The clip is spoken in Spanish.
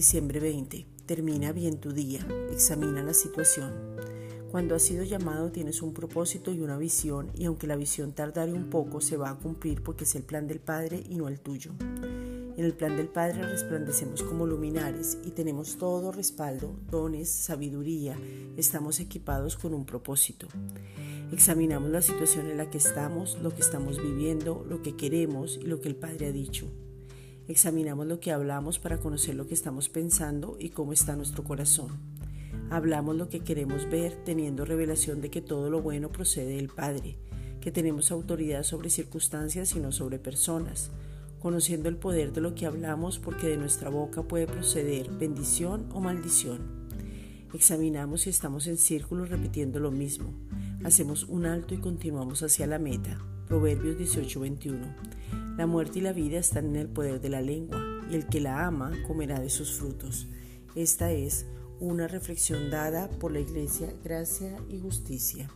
Diciembre 20. Termina bien tu día. Examina la situación. Cuando has sido llamado tienes un propósito y una visión y aunque la visión tardare un poco se va a cumplir porque es el plan del Padre y no el tuyo. En el plan del Padre resplandecemos como luminares y tenemos todo respaldo, dones, sabiduría, estamos equipados con un propósito. Examinamos la situación en la que estamos, lo que estamos viviendo, lo que queremos y lo que el Padre ha dicho. Examinamos lo que hablamos para conocer lo que estamos pensando y cómo está nuestro corazón. Hablamos lo que queremos ver teniendo revelación de que todo lo bueno procede del Padre, que tenemos autoridad sobre circunstancias y no sobre personas, conociendo el poder de lo que hablamos porque de nuestra boca puede proceder bendición o maldición. Examinamos si estamos en círculos repitiendo lo mismo. Hacemos un alto y continuamos hacia la meta. Proverbios 18:21. La muerte y la vida están en el poder de la lengua, y el que la ama comerá de sus frutos. Esta es una reflexión dada por la Iglesia Gracia y Justicia.